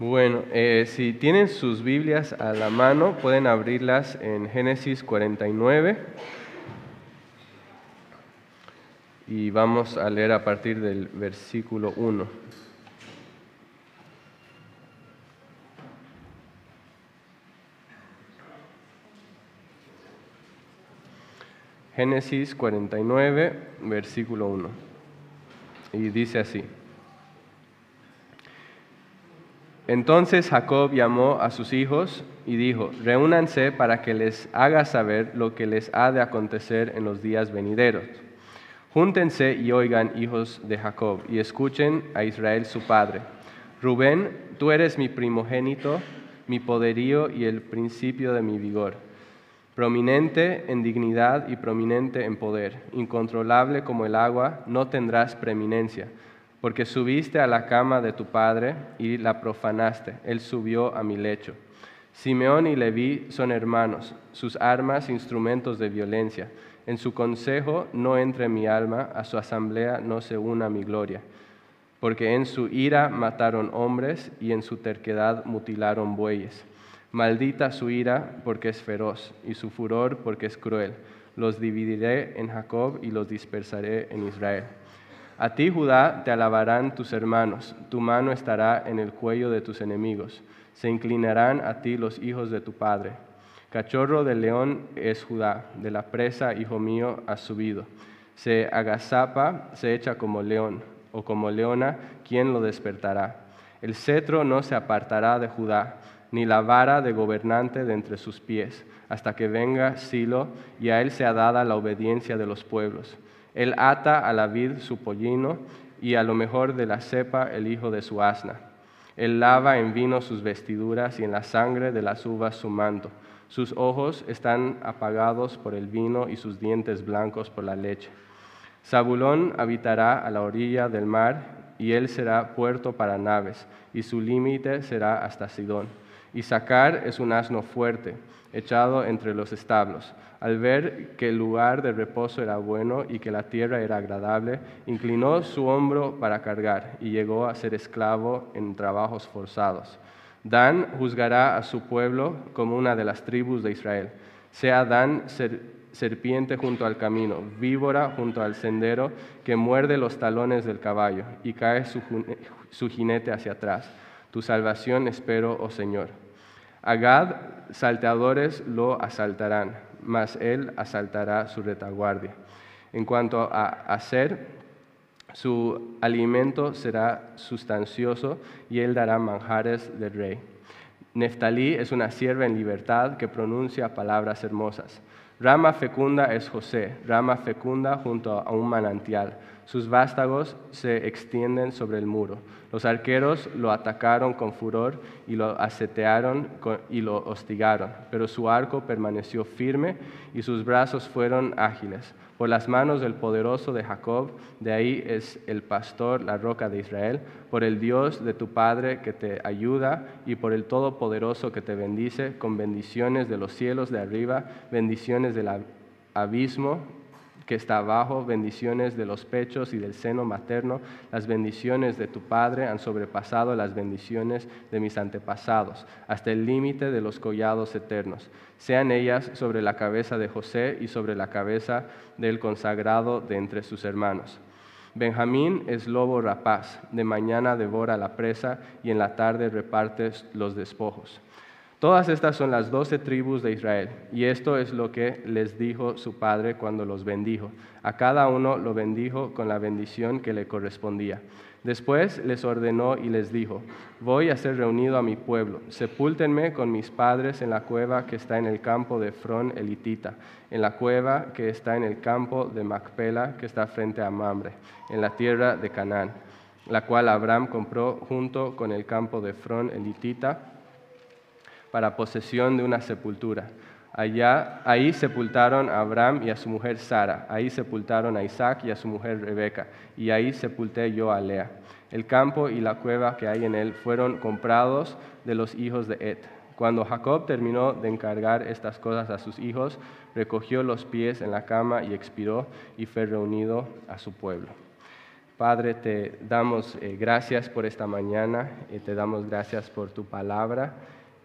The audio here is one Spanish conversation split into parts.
Bueno, eh, si tienen sus Biblias a la mano, pueden abrirlas en Génesis 49 y vamos a leer a partir del versículo 1. Génesis 49, versículo 1. Y dice así. Entonces Jacob llamó a sus hijos y dijo, reúnanse para que les haga saber lo que les ha de acontecer en los días venideros. Júntense y oigan, hijos de Jacob, y escuchen a Israel su padre. Rubén, tú eres mi primogénito, mi poderío y el principio de mi vigor. Prominente en dignidad y prominente en poder, incontrolable como el agua, no tendrás preeminencia porque subiste a la cama de tu padre y la profanaste. Él subió a mi lecho. Simeón y Leví son hermanos, sus armas instrumentos de violencia. En su consejo no entre mi alma, a su asamblea no se una mi gloria. Porque en su ira mataron hombres y en su terquedad mutilaron bueyes. Maldita su ira porque es feroz y su furor porque es cruel. Los dividiré en Jacob y los dispersaré en Israel. A ti, Judá, te alabarán tus hermanos, tu mano estará en el cuello de tus enemigos, se inclinarán a ti los hijos de tu padre. Cachorro de león es Judá, de la presa, hijo mío, has subido. Se agazapa, se echa como león, o como leona, ¿quién lo despertará? El cetro no se apartará de Judá, ni la vara de gobernante de entre sus pies, hasta que venga Silo, y a él sea dada la obediencia de los pueblos. Él ata a la vid su pollino y a lo mejor de la cepa el hijo de su asna. Él lava en vino sus vestiduras y en la sangre de las uvas su manto. Sus ojos están apagados por el vino y sus dientes blancos por la leche. Zabulón habitará a la orilla del mar y él será puerto para naves y su límite será hasta Sidón. Isaacar es un asno fuerte, echado entre los establos. Al ver que el lugar de reposo era bueno y que la tierra era agradable, inclinó su hombro para cargar y llegó a ser esclavo en trabajos forzados. Dan juzgará a su pueblo como una de las tribus de Israel. Sea Dan serpiente junto al camino, víbora junto al sendero, que muerde los talones del caballo y cae su, jinete hacia atrás. Tu salvación espero, oh Señor. Agad, salteadores lo asaltarán, mas él asaltará su retaguardia. En cuanto a hacer, su alimento será sustancioso y él dará manjares del rey. Neftalí es una sierva en libertad que pronuncia palabras hermosas. Rama fecunda es José, rama fecunda junto a un manantial. Sus vástagos se extienden sobre el muro. Los arqueros lo atacaron con furor y lo asetearon y lo hostigaron, pero su arco permaneció firme y sus brazos fueron ágiles. Por las manos del poderoso de Jacob, de ahí es el pastor, la roca de Israel, por el Dios de tu Padre que te ayuda y por el Todopoderoso que te bendice con bendiciones de los cielos de arriba, bendiciones del abismo que está abajo, bendiciones de los pechos y del seno materno, las bendiciones de tu Padre han sobrepasado las bendiciones de mis antepasados, hasta el límite de los collados eternos. Sean ellas sobre la cabeza de José y sobre la cabeza del consagrado de entre sus hermanos. Benjamín es lobo rapaz, de mañana devora la presa y en la tarde reparte los despojos. Todas estas son las doce tribus de Israel, y esto es lo que les dijo su padre cuando los bendijo. A cada uno lo bendijo con la bendición que le correspondía. Después les ordenó y les dijo, voy a ser reunido a mi pueblo, sepúltenme con mis padres en la cueva que está en el campo de Fron elitita, en la cueva que está en el campo de Macpela, que está frente a Mamre, en la tierra de Canaán, la cual Abraham compró junto con el campo de Fron elitita para posesión de una sepultura. Allá, ahí sepultaron a Abraham y a su mujer Sara, ahí sepultaron a Isaac y a su mujer Rebeca, y ahí sepulté yo a Lea. El campo y la cueva que hay en él fueron comprados de los hijos de Et. Cuando Jacob terminó de encargar estas cosas a sus hijos, recogió los pies en la cama y expiró y fue reunido a su pueblo. Padre, te damos eh, gracias por esta mañana, y te damos gracias por tu palabra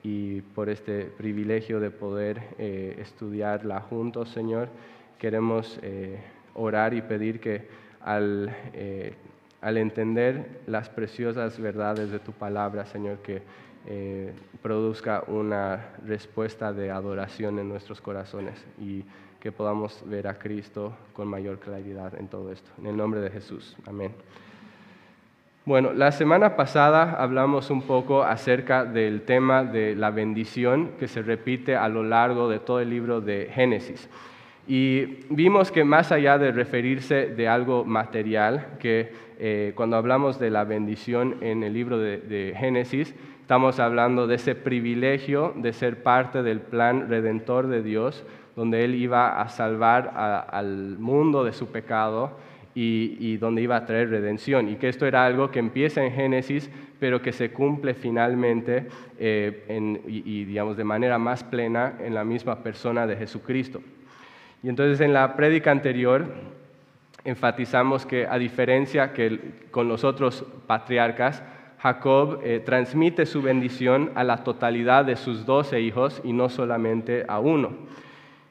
y por este privilegio de poder eh, estudiarla juntos, Señor. Queremos eh, orar y pedir que al, al, entender las preciosas verdades de tu palabra, Señor, que produzca una respuesta de adoración en nuestros corazones y que podamos ver a Cristo con mayor claridad en todo esto. En el nombre de Jesús. Amén. Bueno, la semana pasada hablamos un poco acerca del tema de la bendición que se repite a lo largo de todo el libro de Génesis. Y vimos que más allá de referirse de algo material, que eh, cuando hablamos de la bendición en el libro de Génesis, estamos hablando de ese privilegio de ser parte del plan redentor de Dios, donde Él iba a salvar al mundo de su pecado y, donde iba a traer redención. Y que esto era algo que empieza en Génesis, pero que se cumple finalmente eh, y, digamos, de manera más plena en la misma persona de Jesucristo. Y entonces en la prédica anterior enfatizamos que a diferencia que con los otros patriarcas, Jacob eh, transmite su bendición a la totalidad de sus doce hijos y no solamente a uno.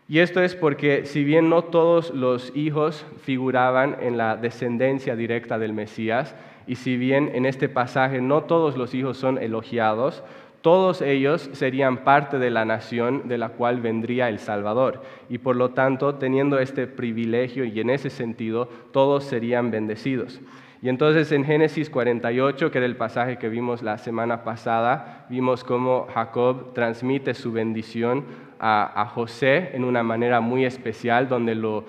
Y esto es porque si bien no todos los hijos figuraban en la descendencia directa del Mesías, y si bien en este pasaje no todos los hijos son elogiados, todos ellos serían parte de la nación de la cual vendría el Salvador. Y por lo tanto, teniendo este privilegio y en ese sentido, todos serían bendecidos. Y entonces en Génesis 48, que era el pasaje que vimos la semana pasada, vimos cómo Jacob transmite su bendición a, José en una manera muy especial, donde lo,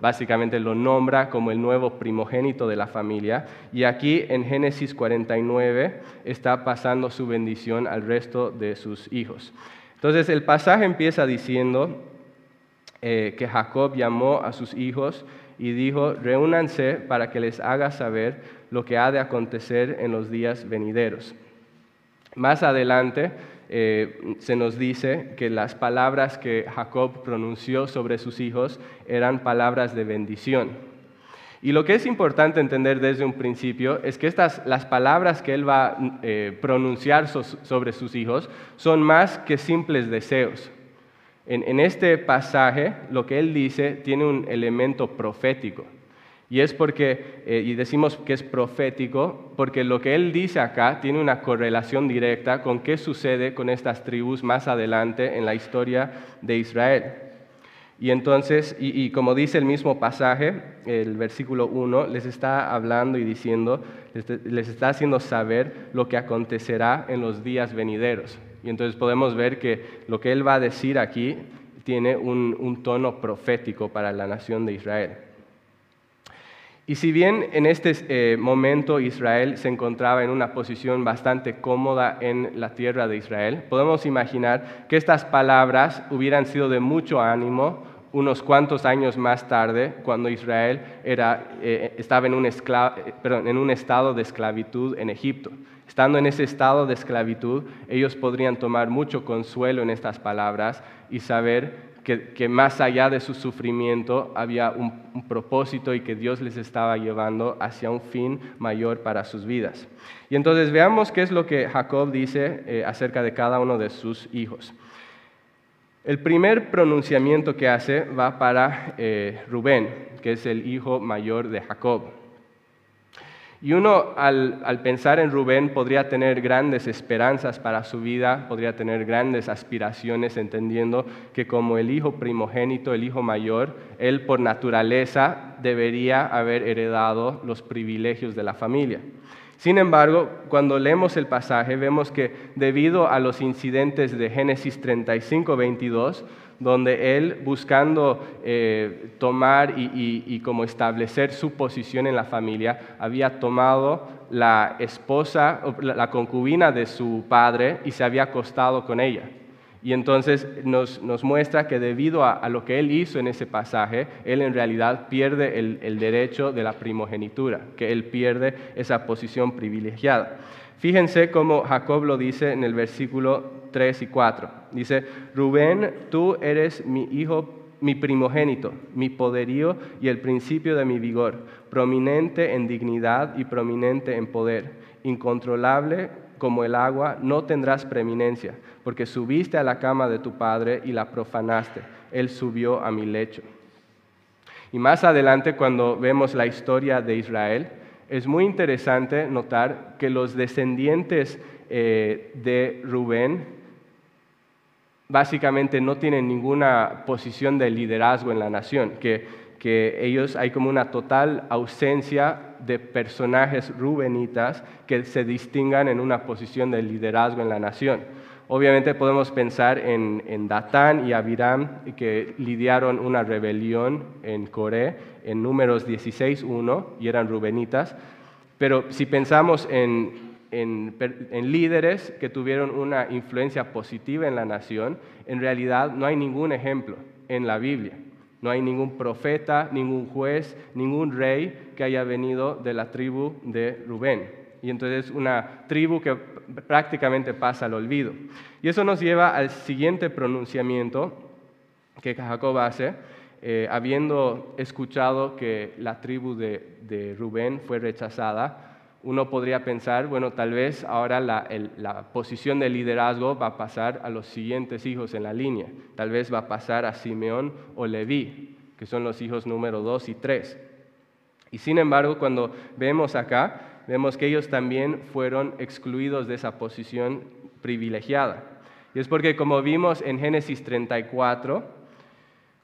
básicamente lo nombra como el nuevo primogénito de la familia. Y aquí en Génesis 49 está pasando su bendición al resto de sus hijos. Entonces el pasaje empieza diciendo eh, que Jacob llamó a sus hijos y dijo, reúnanse para que les haga saber lo que ha de acontecer en los días venideros. Más adelante eh, se nos dice que las palabras que Jacob pronunció sobre sus hijos eran palabras de bendición. Y lo que es importante entender desde un principio es que estas, las palabras que él va a eh, pronunciar sobre sus hijos son más que simples deseos. En, este pasaje, lo que él dice tiene un elemento profético. Y es porque, eh, y decimos que es profético, porque lo que él dice acá tiene una correlación directa con qué sucede con estas tribus más adelante en la historia de Israel. Y entonces, y, como dice el mismo pasaje, el versículo 1, les está hablando y diciendo, les está haciendo saber lo que acontecerá en los días venideros. Y entonces podemos ver que lo que él va a decir aquí tiene un, tono profético para la nación de Israel. Y si bien en este eh, momento Israel se encontraba en una posición bastante cómoda en la tierra de Israel, podemos imaginar que estas palabras hubieran sido de mucho ánimo unos cuantos años más tarde, cuando Israel eh, estaba eh, en un estado de esclavitud en Egipto. Estando en ese estado de esclavitud, ellos podrían tomar mucho consuelo en estas palabras y saber que, más allá de su sufrimiento había un, propósito y que Dios les estaba llevando hacia un fin mayor para sus vidas. Y entonces veamos qué es lo que Jacob dice eh, acerca de cada uno de sus hijos. El primer pronunciamiento que hace va para eh, Rubén, que es el hijo mayor de Jacob. Y uno al, pensar en Rubén podría tener grandes esperanzas para su vida, podría tener grandes aspiraciones, entendiendo que como el hijo primogénito, el hijo mayor, él por naturaleza debería haber heredado los privilegios de la familia. Sin embargo, cuando leemos el pasaje vemos que debido a los incidentes de Génesis 35, 22, donde él buscando eh, tomar y, como establecer su posición en la familia, había tomado la esposa, la concubina de su padre y se había acostado con ella. Y entonces nos, muestra que debido a, lo que él hizo en ese pasaje, él en realidad pierde el derecho de la primogenitura, que él pierde esa posición privilegiada. Fíjense cómo Jacob lo dice en el versículo 3 y 4. Dice, Rubén, tú eres mi hijo, mi primogénito, mi poderío y el principio de mi vigor. prominente en dignidad y prominente en poder, incontrolable como el agua, no tendrás preeminencia, porque subiste a la cama de tu padre y la profanaste. Él subió a mi lecho. Y más adelante, cuando vemos la historia de Israel, es muy interesante notar que los descendientes eh, de Rubén básicamente no tienen ninguna posición de liderazgo en la nación, que, ellos hay como una total ausencia de personajes rubenitas que se distingan en una posición de liderazgo en la nación. Obviamente podemos pensar en, Datán y Abiram que lidiaron una rebelión en Coré en números 16.1 y eran rubenitas, pero si pensamos en en, líderes que tuvieron una influencia positiva en la nación, en realidad no hay ningún ejemplo en la Biblia. No hay ningún profeta, ningún juez, ningún rey que haya venido de la tribu de Rubén. Y entonces una tribu que prácticamente pasa al olvido. Y eso nos lleva al siguiente pronunciamiento que Jacob hace, eh, habiendo escuchado que la tribu de Rubén fue rechazada, uno podría pensar, bueno, tal vez ahora la, posición de liderazgo va a pasar a los siguientes hijos en la línea. Tal vez va a pasar a Simeón o Leví, que son los hijos número dos y tres. Y sin embargo, cuando vemos acá, vemos que ellos también fueron excluidos de esa posición privilegiada. Y es porque como vimos en Génesis 34,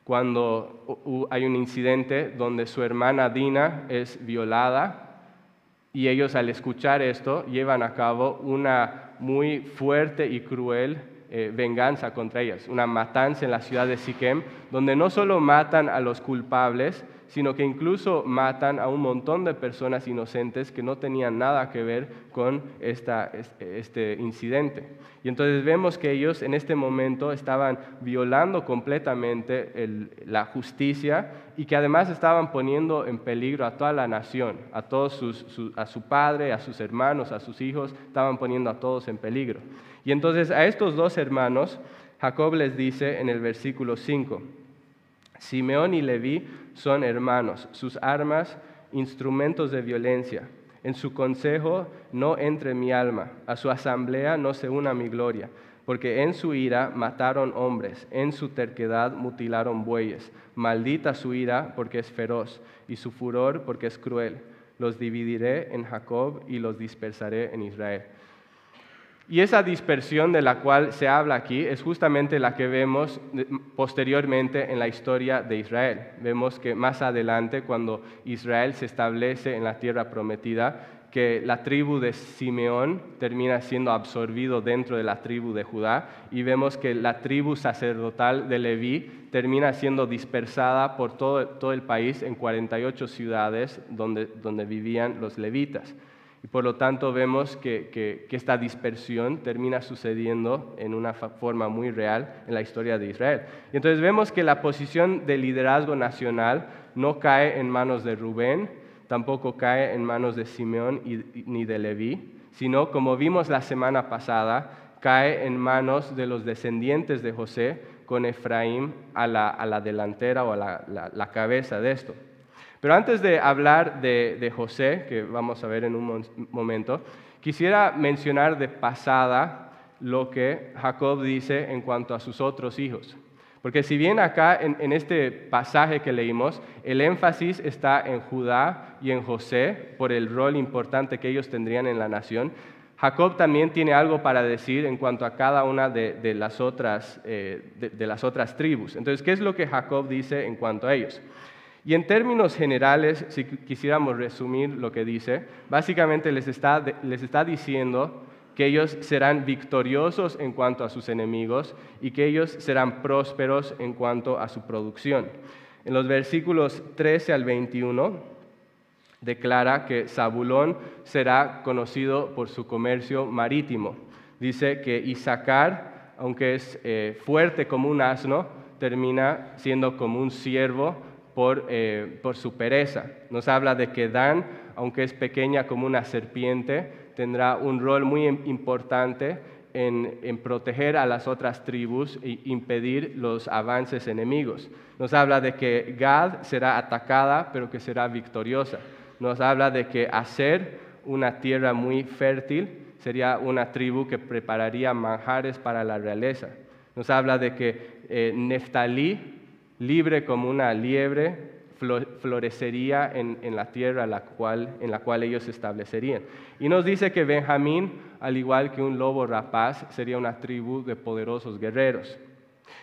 cuando hay un incidente donde su hermana Dina es violada y ellos al escuchar esto llevan a cabo una muy fuerte y cruel eh, venganza contra ellas, una matanza en la ciudad de Siquem, donde no solo matan a los culpables, sino que incluso matan a un montón de personas inocentes que no tenían nada que ver con este incidente. Y entonces vemos que ellos en este momento estaban violando completamente la justicia y que además estaban poniendo en peligro a toda la nación, a, todos a su padre, a sus hermanos, a sus hijos, estaban poniendo a todos en peligro. Y entonces a estos dos hermanos, Jacob les dice en el versículo 5, Simeón y Leví son hermanos, sus armas instrumentos de violencia. En su consejo no entre mi alma, a su asamblea no se una mi gloria, porque en su ira mataron hombres, en su terquedad mutilaron bueyes. Maldita su ira porque es feroz, y su furor porque es cruel. Los dividiré en Jacob y los dispersaré en Israel. Y esa dispersión de la cual se habla aquí es justamente la que vemos posteriormente en la historia de Israel. Vemos que más adelante, cuando Israel se establece en la tierra prometida, que la tribu de Simeón termina siendo absorbido dentro de la tribu de Judá y vemos que la tribu sacerdotal de Leví termina siendo dispersada por todo, todo el país en 48 ciudades donde, donde vivían los levitas. Y por lo tanto vemos que, esta dispersión termina sucediendo en una forma muy real en la historia de Israel. Y entonces vemos que la posición de liderazgo nacional no cae en manos de Rubén, tampoco cae en manos de Simeón ni de Leví, sino como vimos la semana pasada, cae en manos de los descendientes de José con Efraín a la, delantera o a la cabeza de esto. Pero antes de hablar de, José, que vamos a ver en un momento, quisiera mencionar de pasada lo que Jacob dice en cuanto a sus otros hijos. Porque si bien acá en, este pasaje que leímos, el énfasis está en Judá y en José por el rol importante que ellos tendrían en la nación, Jacob también tiene algo para decir en cuanto a cada una de, las, otras, eh, las otras tribus. Entonces, ¿qué es lo que Jacob dice en cuanto a ellos? Y en términos generales, si quisiéramos resumir lo que dice, básicamente les está, les está diciendo que ellos serán victoriosos en cuanto a sus enemigos y que ellos serán prósperos en cuanto a su producción. En los versículos 13 al 21 declara que Zabulón será conocido por su comercio marítimo. Dice que Isaacar, aunque es eh, fuerte como un asno, termina siendo como un siervo eh, por, su pereza. Nos habla de que Dan, aunque es pequeña como una serpiente, tendrá un rol muy importante en, en, proteger a las otras tribus e impedir los avances enemigos. Nos habla de que Gad será atacada, pero que será victoriosa. nos habla de que hacer una tierra muy fértil sería una tribu que prepararía manjares para la realeza. Nos habla de que eh, Neftalí, libre como una liebre, florecería en, la tierra la cual, en la cual ellos se establecerían. Y nos dice que Benjamín, al igual que un lobo rapaz, sería una tribu de poderosos guerreros.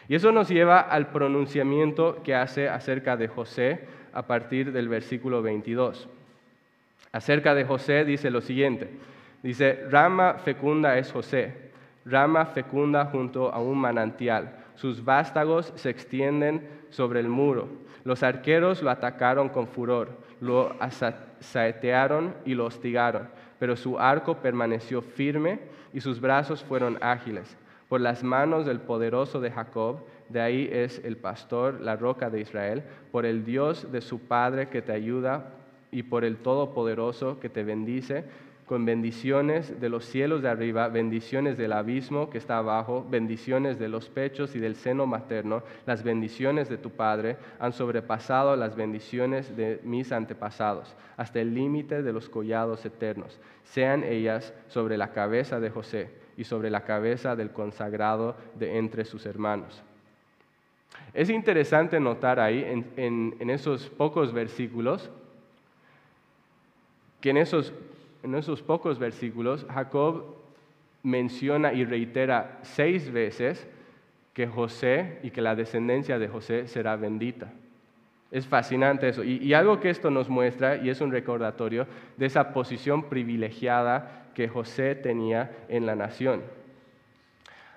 Y eso nos lleva al pronunciamiento que hace acerca de José a partir del versículo 22. Acerca de José dice lo siguiente, dice, rama fecunda es José, rama fecunda junto a un manantial, sus vástagos se extienden sobre el muro, los arqueros lo atacaron con furor, lo asaetearon y lo hostigaron, pero su arco permaneció firme y sus brazos fueron ágiles. Por las manos del poderoso de Jacob, de ahí es el pastor, la roca de Israel, por el Dios de su Padre que te ayuda y por el Todopoderoso que te bendice, con bendiciones de los cielos de arriba, bendiciones del abismo que está abajo, bendiciones de los pechos y del seno materno, las bendiciones de tu Padre han sobrepasado las bendiciones de mis antepasados, hasta el límite de los collados eternos. Sean ellas sobre la cabeza de José y sobre la cabeza del consagrado de entre sus hermanos. Es interesante notar ahí en, esos pocos versículos que en esos en esos pocos versículos, Jacob menciona y reitera seis veces que José y que la descendencia de José será bendita. Es fascinante eso. Y, algo que esto nos muestra, y es un recordatorio, de esa posición privilegiada que José tenía en la nación.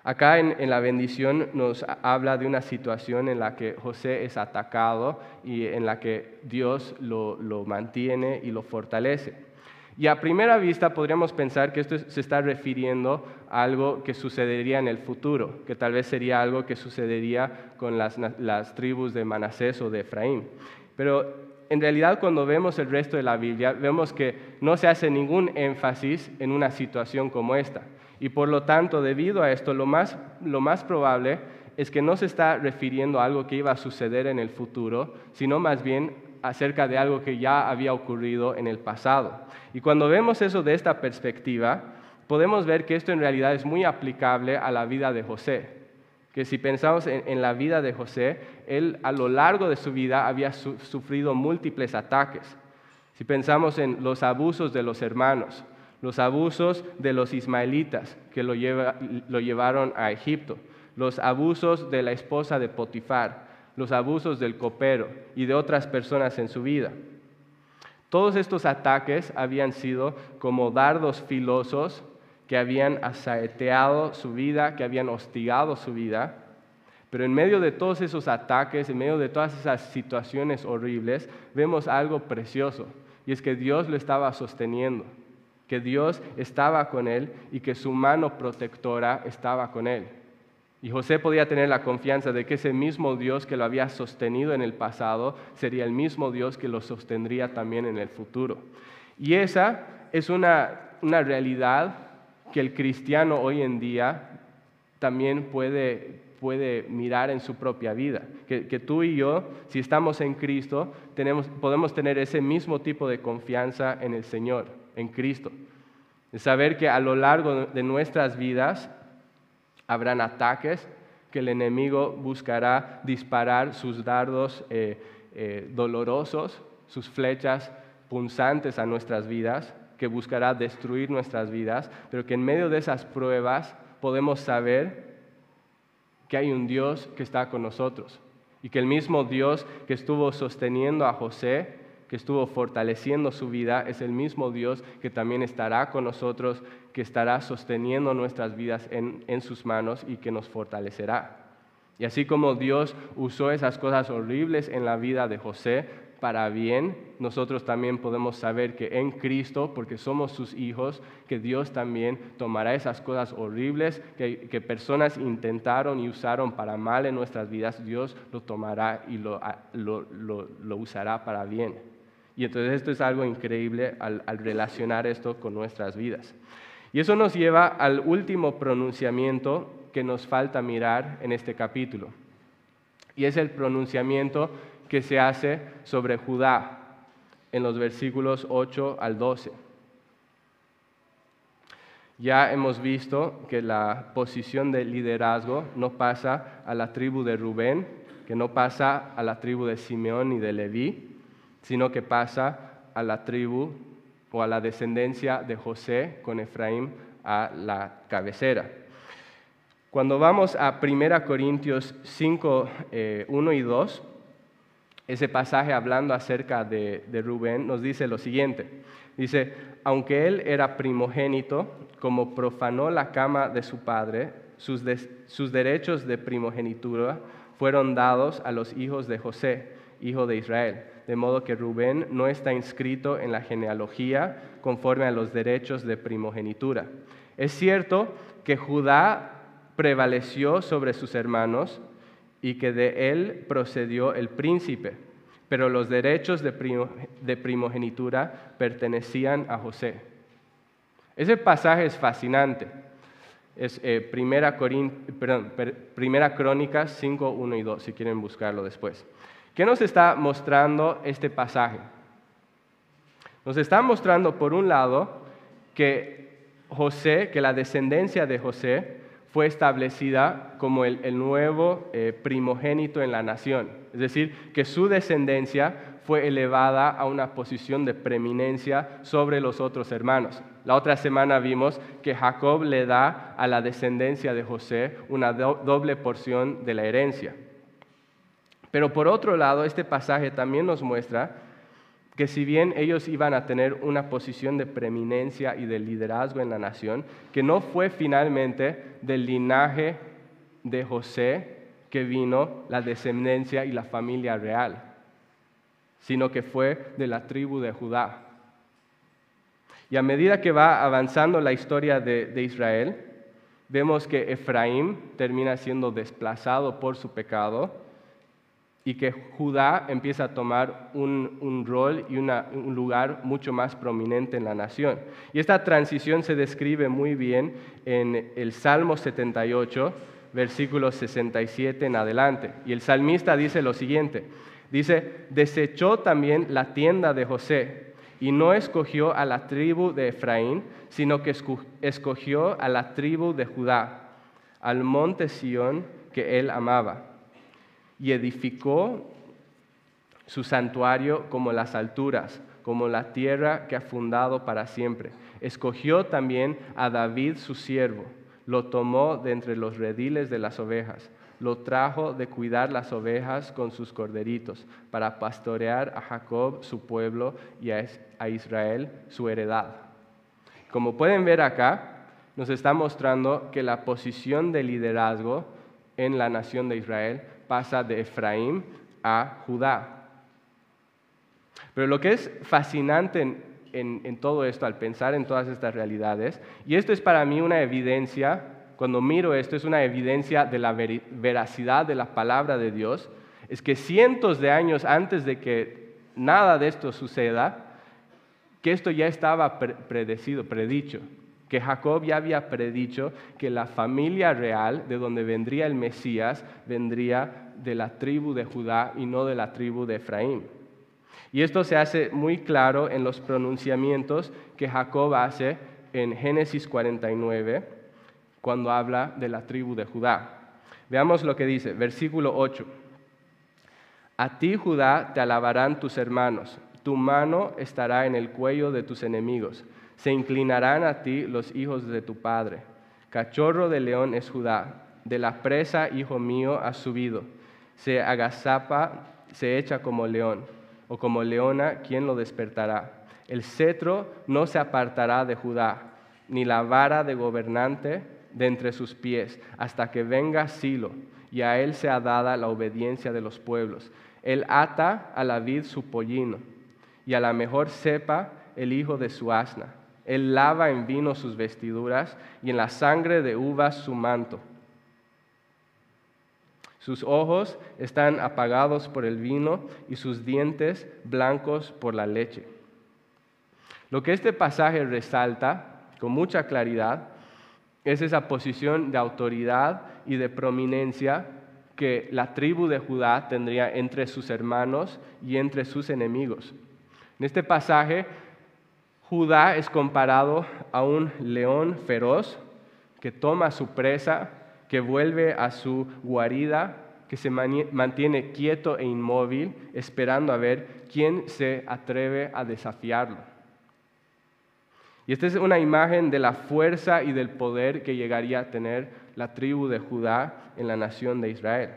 Acá en, la bendición nos habla de una situación en la que José es atacado y en la que Dios lo mantiene y lo fortalece. Y a primera vista podríamos pensar que esto se está refiriendo a algo que sucedería en el futuro, que tal vez sería algo que sucedería con las, tribus de Manasés o de Efraín. Pero en realidad cuando vemos el resto de la Biblia, vemos que no se hace ningún énfasis en una situación como esta. Y por lo tanto, debido a esto, lo más, lo más probable es que no se está refiriendo a algo que iba a suceder en el futuro, sino más bien acerca de algo que ya había ocurrido en el pasado. Y cuando vemos eso de esta perspectiva, podemos ver que esto en realidad es muy aplicable a la vida de José. Que si pensamos en, la vida de José, él a lo largo de su vida había sufrido múltiples ataques. Si pensamos en los abusos de los hermanos, los abusos de los ismaelitas que lo, lo llevaron a Egipto, los abusos de la esposa de Potifar, los abusos del copero y de otras personas en su vida. Todos estos ataques habían sido como dardos filosos que habían asaeteado su vida, que habían hostigado su vida. Pero en medio de todos esos ataques, en medio de todas esas situaciones horribles, vemos algo precioso. Y es que Dios lo estaba sosteniendo, que Dios estaba con él y que su mano protectora estaba con él. Y José podía tener la confianza de que ese mismo Dios que lo había sostenido en el pasado sería el mismo Dios que lo sostendría también en el futuro. Y esa es una, realidad que el cristiano hoy en día también puede, puede mirar en su propia vida. Que, tú y yo, si estamos en Cristo, tenemos, podemos tener ese mismo tipo de confianza en el Señor, en Cristo. De saber que a lo largo de nuestras vidas Habrán ataques que el enemigo buscará disparar sus dardos eh, eh, dolorosos, sus flechas punzantes a nuestras vidas, que buscará destruir nuestras vidas, pero que en medio de esas pruebas podemos saber que hay un Dios que está con nosotros y que el mismo Dios que estuvo sosteniendo a José que estuvo fortaleciendo su vida, es el mismo Dios que también estará con nosotros, que estará sosteniendo nuestras vidas en, en sus manos y que nos fortalecerá. Y así como Dios usó esas cosas horribles en la vida de José para bien, nosotros también podemos saber que en Cristo, porque somos sus hijos, que Dios también tomará esas cosas horribles que, que personas intentaron y usaron para mal en nuestras vidas, Dios lo tomará y lo, lo, lo, lo usará para bien. Y entonces esto es algo increíble al, relacionar esto con nuestras vidas. Y eso nos lleva al último pronunciamiento que nos falta mirar en este capítulo. Y es el pronunciamiento que se hace sobre Judá. en los versículos 8 al 12. Ya hemos visto que la posición de liderazgo no pasa a la tribu de Rubén, que no pasa a la tribu de Simeón y de Leví, sino que pasa a la tribu o a la descendencia de José con Efraín a la cabecera. Cuando vamos a 1 Corintios 5, 1 eh, y 2, ese pasaje hablando acerca de, Rubén nos dice lo siguiente. Dice, aunque él era primogénito, como profanó la cama de su padre, sus derechos de primogenitura fueron dados a los hijos de José, hijo de Israel. De modo que Rubén no está inscrito en la genealogía conforme a los derechos de primogenitura. Es cierto que Judá prevaleció sobre sus hermanos y que de él procedió el príncipe, pero los derechos de, primogenitura pertenecían a José. Ese pasaje es fascinante. Es eh, primera, primera Crónicas 5, 1 y 2, si quieren buscarlo después. ¿Qué nos está mostrando este pasaje? Nos está mostrando, por un lado, que José, que la descendencia de José fue establecida como el, nuevo eh, primogénito en la nación. Es decir, que su descendencia fue elevada a una posición de preeminencia sobre los otros hermanos. La otra semana vimos que Jacob le da a la descendencia de José una doble porción de la herencia. Pero por otro lado, este pasaje también nos muestra que si bien ellos iban a tener una posición de preeminencia y de liderazgo en la nación, que no fue finalmente del linaje de José que vino la descendencia y la familia real, sino que fue de la tribu de Judá. Y a medida que va avanzando la historia de, Israel, vemos que Efraín termina siendo desplazado por su pecado y que Judá empieza a tomar un, rol y un lugar mucho más prominente en la nación. Y esta transición se describe muy bien en el Salmo 78, versículo 67 en adelante. Y el salmista dice lo siguiente, dice, desechó también la tienda de José y no escogió a la tribu de Efraín, sino que escogió a la tribu de Judá, al monte Sión que él amaba y edificó su santuario como las alturas, como la tierra que ha fundado para siempre. Escogió también a David su siervo, lo tomó de entre los rediles de las ovejas, lo trajo de cuidar las ovejas con sus corderitos, para pastorear a Jacob su pueblo y a Israel su heredad. Como pueden ver acá, nos está mostrando que la posición de liderazgo en la nación de Israel pasa de Efraín a Judá. Pero lo que es fascinante en, todo esto, al pensar en todas estas realidades, y esto es para mí una evidencia, cuando miro esto, es una evidencia de la veracidad de la palabra de Dios, es que cientos de años antes de que nada de esto suceda, que esto ya estaba predecido, predicho que Jacob ya había predicho que la familia real de donde vendría el Mesías vendría de la tribu de Judá y no de la tribu de Efraín. Y esto se hace muy claro en los pronunciamientos que Jacob hace en Génesis 49 cuando habla de la tribu de Judá. Veamos lo que dice, versículo 8. A ti, Judá, te alabarán tus hermanos, tu mano estará en el cuello de tus enemigos se inclinarán a ti los hijos de tu padre. Cachorro de león es Judá, de la presa, hijo mío, has subido. Se agazapa, se echa como león, o como leona, ¿quién lo despertará? El cetro no se apartará de Judá, ni la vara de gobernante de entre sus pies, hasta que venga Silo, y a él sea dada la obediencia de los pueblos. Él ata a la vid su pollino, y a la mejor cepa el hijo de su asna él lava en vino sus vestiduras y en la sangre de uvas su manto. Sus ojos están apagados por el vino y sus dientes blancos por la leche. Lo que este pasaje resalta con mucha claridad es esa posición de autoridad y de prominencia que la tribu de Judá tendría entre sus hermanos y entre sus enemigos. En este pasaje, Judá es comparado a un león feroz que toma su presa, que vuelve a su guarida, que se mantiene quieto e inmóvil, esperando a ver quién se atreve a desafiarlo. Y esta es una imagen de la fuerza y del poder que llegaría a tener la tribu de Judá en la nación de Israel.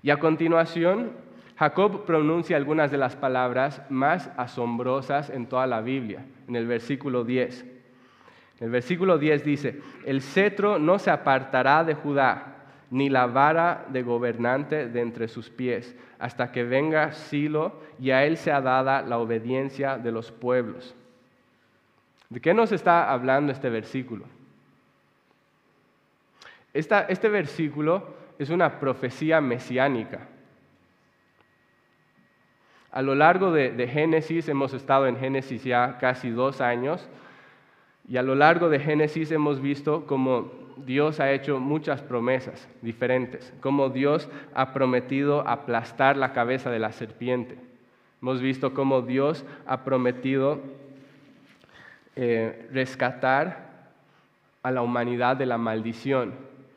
Y a continuación, Jacob pronuncia algunas de las palabras más asombrosas en toda la Biblia, en el versículo 10. El versículo 10 dice, el cetro no se apartará de Judá, ni la vara de gobernante de entre sus pies, hasta que venga Silo y a él sea dada la obediencia de los pueblos. ¿De qué nos está hablando este versículo? este versículo es una profecía mesiánica. A lo largo de, Génesis, hemos estado en Génesis ya casi dos años, y a lo largo de Génesis hemos visto cómo Dios ha hecho muchas promesas diferentes, cómo Dios ha prometido aplastar la cabeza de la serpiente. Hemos visto cómo Dios ha prometido eh, rescatar a la humanidad de la maldición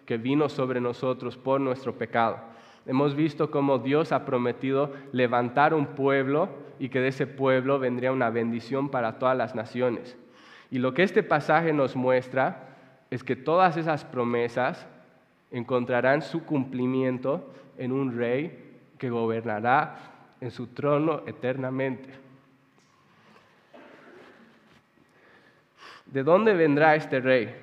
que vino sobre nosotros por nuestro pecado. Hemos visto cómo Dios ha prometido levantar un pueblo y que de ese pueblo vendría una bendición para todas las naciones. Y lo que este pasaje nos muestra es que todas esas promesas encontrarán su cumplimiento en un rey que gobernará en su trono eternamente. ¿De dónde vendrá este rey?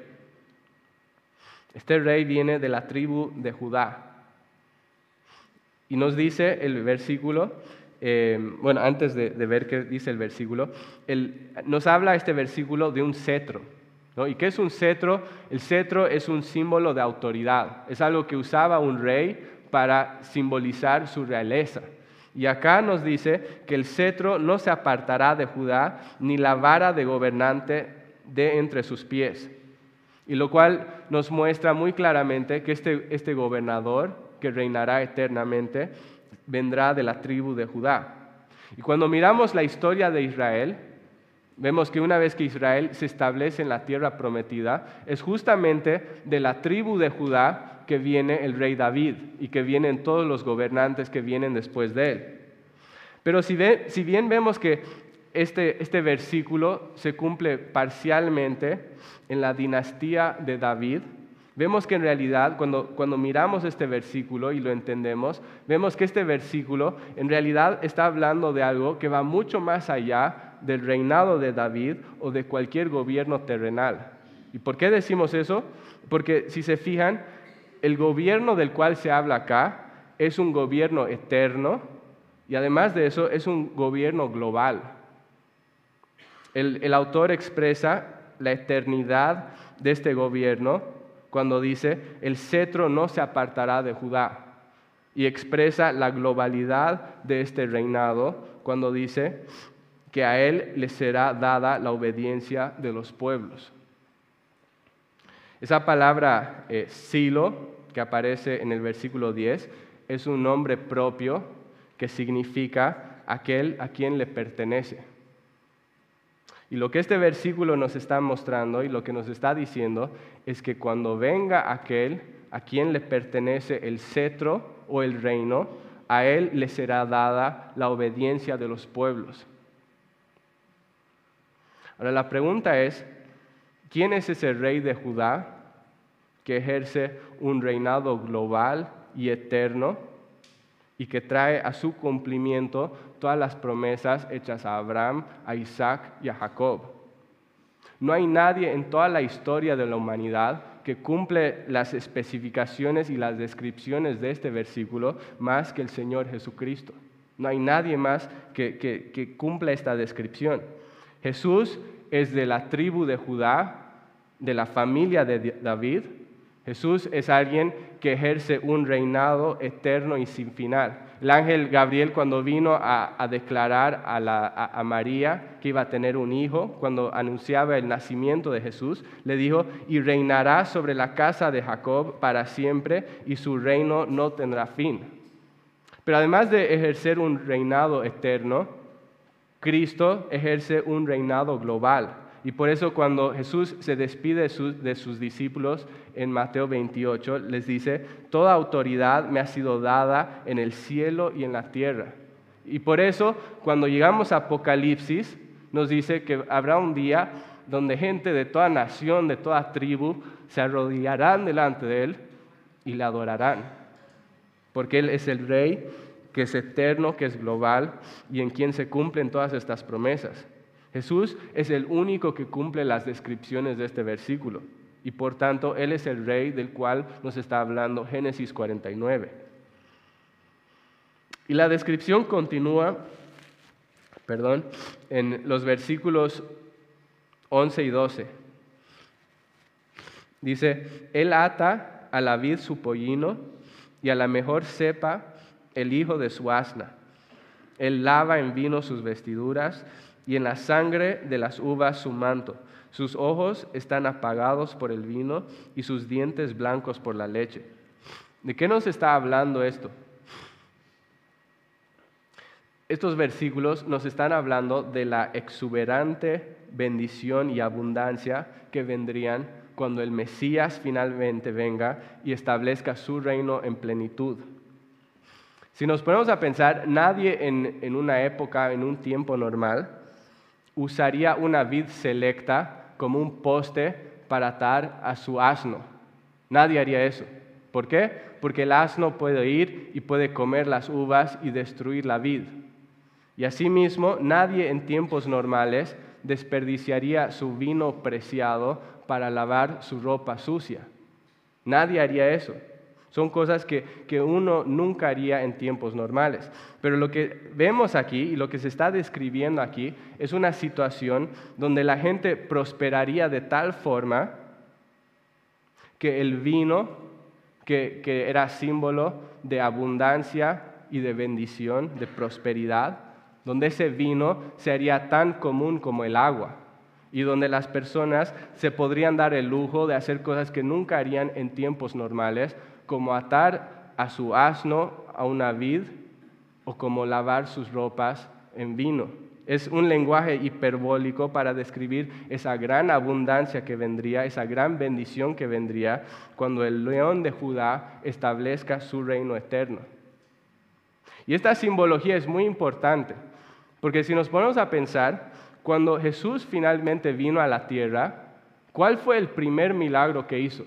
Este rey viene de la tribu de Judá. Y nos dice el versículo, eh, bueno, antes de, ver qué dice el versículo, nos habla este versículo de un cetro. ¿Y qué es un cetro? El cetro es un símbolo de autoridad, es algo que usaba un rey para simbolizar su realeza. Y acá nos dice que el cetro no se apartará de Judá, ni la vara de gobernante de entre sus pies. Y lo cual nos muestra muy claramente que este, este gobernador, que reinará eternamente, vendrá de la tribu de Judá. Y cuando miramos la historia de Israel, vemos que una vez que Israel se establece en la tierra prometida, es justamente de la tribu de Judá que viene el rey David y que vienen todos los gobernantes que vienen después de él. Pero si, si bien vemos que este, este, versículo se cumple parcialmente en la dinastía de David. Vemos que en realidad cuando, cuando miramos este versículo y lo entendemos, vemos que este versículo en realidad está hablando de algo que va mucho más allá del reinado de David o de cualquier gobierno terrenal. ¿Y por qué decimos eso? Porque si se fijan, el gobierno del cual se habla acá es un gobierno eterno y además de eso es un gobierno global. El, autor expresa la eternidad de este gobierno cuando dice, el cetro no se apartará de Judá. Y expresa la globalidad de este reinado cuando dice que a él le será dada la obediencia de los pueblos. Esa palabra eh, silo, que aparece en el versículo 10, es un nombre propio que significa aquel a quien le pertenece. Y lo que este versículo nos está mostrando y lo que nos está diciendo es que cuando venga aquel a quien le pertenece el cetro o el reino, a él le será dada la obediencia de los pueblos. Ahora la pregunta es, ¿quién es ese rey de Judá que ejerce un reinado global y eterno y que trae a su cumplimiento todas las promesas hechas a Abraham, a Isaac y a Jacob. No hay nadie en toda la historia de la humanidad que cumple las especificaciones y las descripciones de este versículo más que el Señor Jesucristo. No hay nadie más que, que, cumpla esta descripción. Jesús es de la tribu de Judá, de la familia de David, Jesús es alguien que ejerce un reinado eterno y sin final. El ángel Gabriel cuando vino a, declarar a, María que iba a tener un hijo, cuando anunciaba el nacimiento de Jesús, le dijo, y reinará sobre la casa de Jacob para siempre y su reino no tendrá fin. Pero además de ejercer un reinado eterno, Cristo ejerce un reinado global. Y por eso cuando Jesús se despide de sus, de sus, discípulos en Mateo 28, les dice, toda autoridad me ha sido dada en el cielo y en la tierra. Y por eso cuando llegamos a Apocalipsis, nos dice que habrá un día donde gente de toda nación, de toda tribu, se arrodillarán delante de Él y le adorarán. Porque Él es el Rey que es eterno, que es global y en quien se cumplen todas estas promesas. Jesús es el único que cumple las descripciones de este versículo y por tanto Él es el Rey del cual nos está hablando Génesis 49. Y la descripción continúa, perdón, en los versículos 11 y 12. Dice, Él ata a la vid su pollino y a la mejor cepa el hijo de su asna. Él lava en vino sus vestiduras y en la sangre de las uvas su manto. Sus ojos están apagados por el vino y sus dientes blancos por la leche. ¿De qué nos está hablando esto? Estos versículos nos están hablando de la exuberante bendición y abundancia que vendrían cuando el Mesías finalmente venga y establezca su reino en plenitud. Si nos ponemos a pensar, nadie en, en una época, en un tiempo normal, usaría una vid selecta como un poste para atar a su asno. Nadie haría eso. ¿Por qué? Porque el asno puede ir y puede comer las uvas y destruir la vid. Y asimismo, nadie en tiempos normales desperdiciaría su vino preciado para lavar su ropa sucia. Nadie haría eso. Son cosas que, que, uno nunca haría en tiempos normales. Pero lo que vemos aquí y lo que se está describiendo aquí es una situación donde la gente prosperaría de tal forma que el vino, que, que era símbolo de abundancia y de bendición, de prosperidad, donde ese vino sería tan común como el agua y donde las personas se podrían dar el lujo de hacer cosas que nunca harían en tiempos normales como atar a su asno a una vid o como lavar sus ropas en vino. Es un lenguaje hiperbólico para describir esa gran abundancia que vendría, esa gran bendición que vendría cuando el león de Judá establezca su reino eterno. Y esta simbología es muy importante, porque si nos ponemos a pensar, cuando Jesús finalmente vino a la tierra, ¿cuál fue el primer milagro que hizo?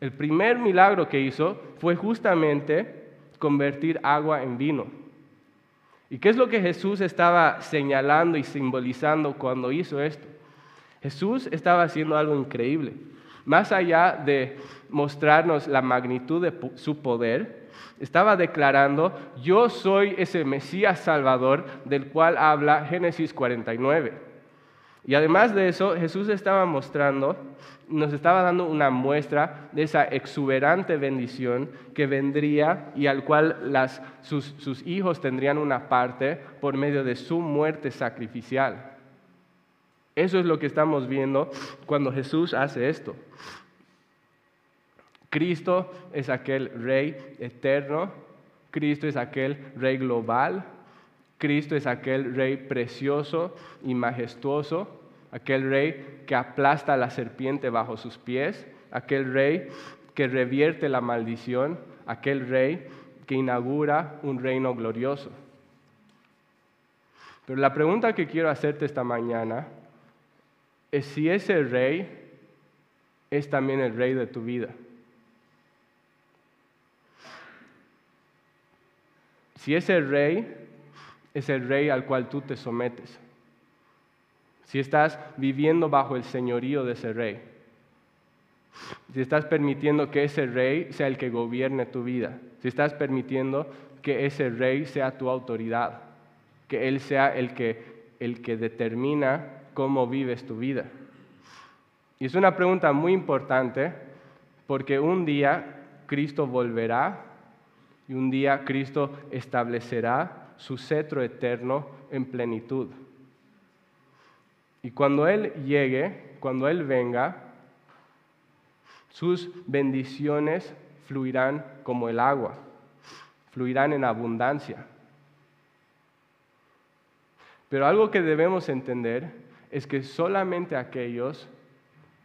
El primer milagro que hizo fue justamente convertir agua en vino. ¿Y qué es lo que Jesús estaba señalando y simbolizando cuando hizo esto? Jesús estaba haciendo algo increíble. Más allá de mostrarnos la magnitud de su poder, estaba declarando, yo soy ese Mesías Salvador del cual habla Génesis 49. Y además de eso, Jesús estaba mostrando, nos estaba dando una muestra de esa exuberante bendición que vendría y al cual sus, hijos tendrían una parte por medio de su muerte sacrificial. Eso es lo que estamos viendo cuando Jesús hace esto. Cristo es aquel rey eterno, Cristo es aquel rey global, Cristo es aquel rey precioso y majestuoso, aquel rey que aplasta a la serpiente bajo sus pies, aquel rey que revierte la maldición, aquel rey que inaugura un reino glorioso. Pero la pregunta que quiero hacerte esta mañana es si ese rey es también el rey de tu vida. Si ese rey es el rey al cual tú te sometes. Si estás viviendo bajo el señorío de ese rey. Si estás permitiendo que ese rey sea el que gobierne tu vida. Si estás permitiendo que ese rey sea tu autoridad. Que él sea el que, el que determina cómo vives tu vida. Y es una pregunta muy importante porque un día Cristo volverá y un día Cristo establecerá su cetro eterno en plenitud. Y cuando Él llegue, cuando Él venga, sus bendiciones fluirán como el agua, fluirán en abundancia. Pero algo que debemos entender es que solamente aquellos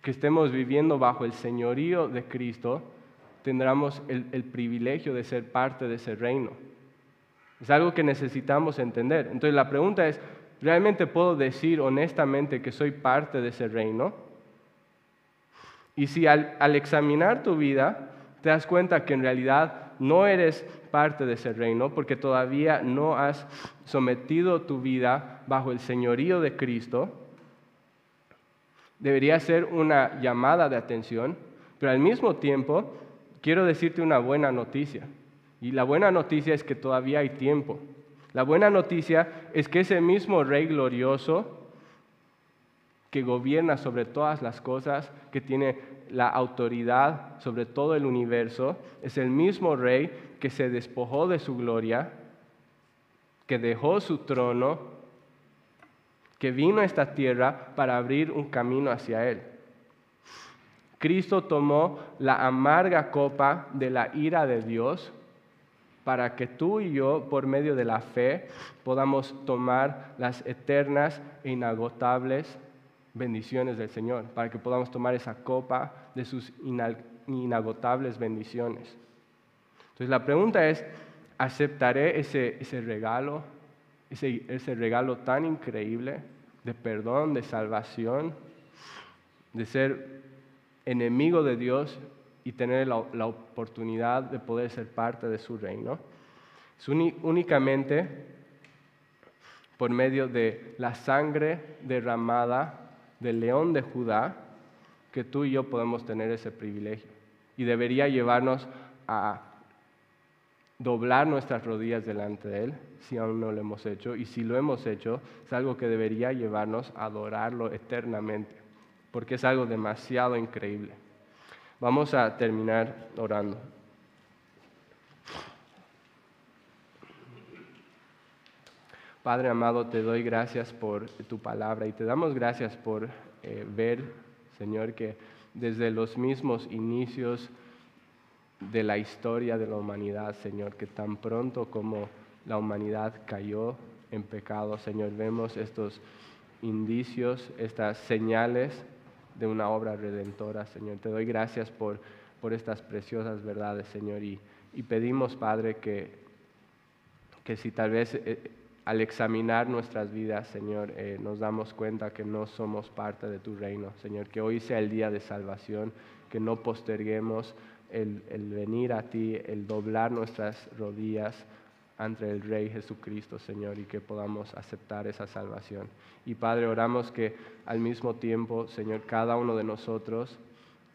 que estemos viviendo bajo el señorío de Cristo tendremos el, el privilegio de ser parte de ese reino. Es algo que necesitamos entender. Entonces la pregunta es, ¿realmente puedo decir honestamente que soy parte de ese reino? Y si al, examinar tu vida te das cuenta que en realidad no eres parte de ese reino porque todavía no has sometido tu vida bajo el señorío de Cristo, debería ser una llamada de atención, pero al mismo tiempo quiero decirte una buena noticia. Y la buena noticia es que todavía hay tiempo. La buena noticia es que ese mismo Rey glorioso que gobierna sobre todas las cosas, que tiene la autoridad sobre todo el universo, es el mismo Rey que se despojó de su gloria, que dejó su trono, que vino a esta tierra para abrir un camino hacia Él. Cristo tomó la amarga copa de la ira de Dios para que tú y yo, por medio de la fe, podamos tomar las eternas e inagotables bendiciones del Señor, para que podamos tomar esa copa de sus inagotables bendiciones. Entonces la pregunta es, ¿aceptaré ese, regalo, ese regalo tan increíble de perdón, de salvación, de ser enemigo de Dios y tener la, oportunidad de poder ser parte de su reino. Es únicamente por medio de la sangre derramada del león de Judá que tú y yo podemos tener ese privilegio. Y debería llevarnos a doblar nuestras rodillas delante de Él, si aún no lo hemos hecho. Y si lo hemos hecho, es algo que debería llevarnos a adorarlo eternamente, porque es algo demasiado increíble. Vamos a terminar orando. Padre amado, te doy gracias por tu palabra y te damos gracias por eh, ver, Señor, que desde los mismos inicios de la historia de la humanidad, Señor, que tan pronto como la humanidad cayó en pecado, Señor, vemos estos indicios, estas señales de una obra redentora, Señor. Te doy gracias por, por estas preciosas verdades, Señor, y, y pedimos, Padre, que, que si tal vez eh, al examinar nuestras vidas, Señor, eh, nos damos cuenta que no somos parte de tu reino, Señor, que hoy sea el día de salvación, que no posterguemos el, el venir a ti, el doblar nuestras rodillas ante el Rey Jesucristo, Señor, y que podamos aceptar esa salvación. Y Padre, oramos que al mismo tiempo, Señor, cada uno de nosotros,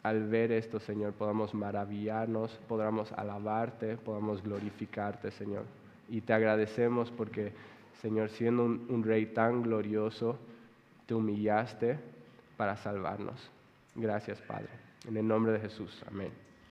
al ver esto, Señor, podamos maravillarnos, podamos alabarte, podamos glorificarte, Señor. Y te agradecemos porque, Señor, siendo un, un Rey tan glorioso, te humillaste para salvarnos. Gracias, Padre. En el nombre de Jesús. Amén.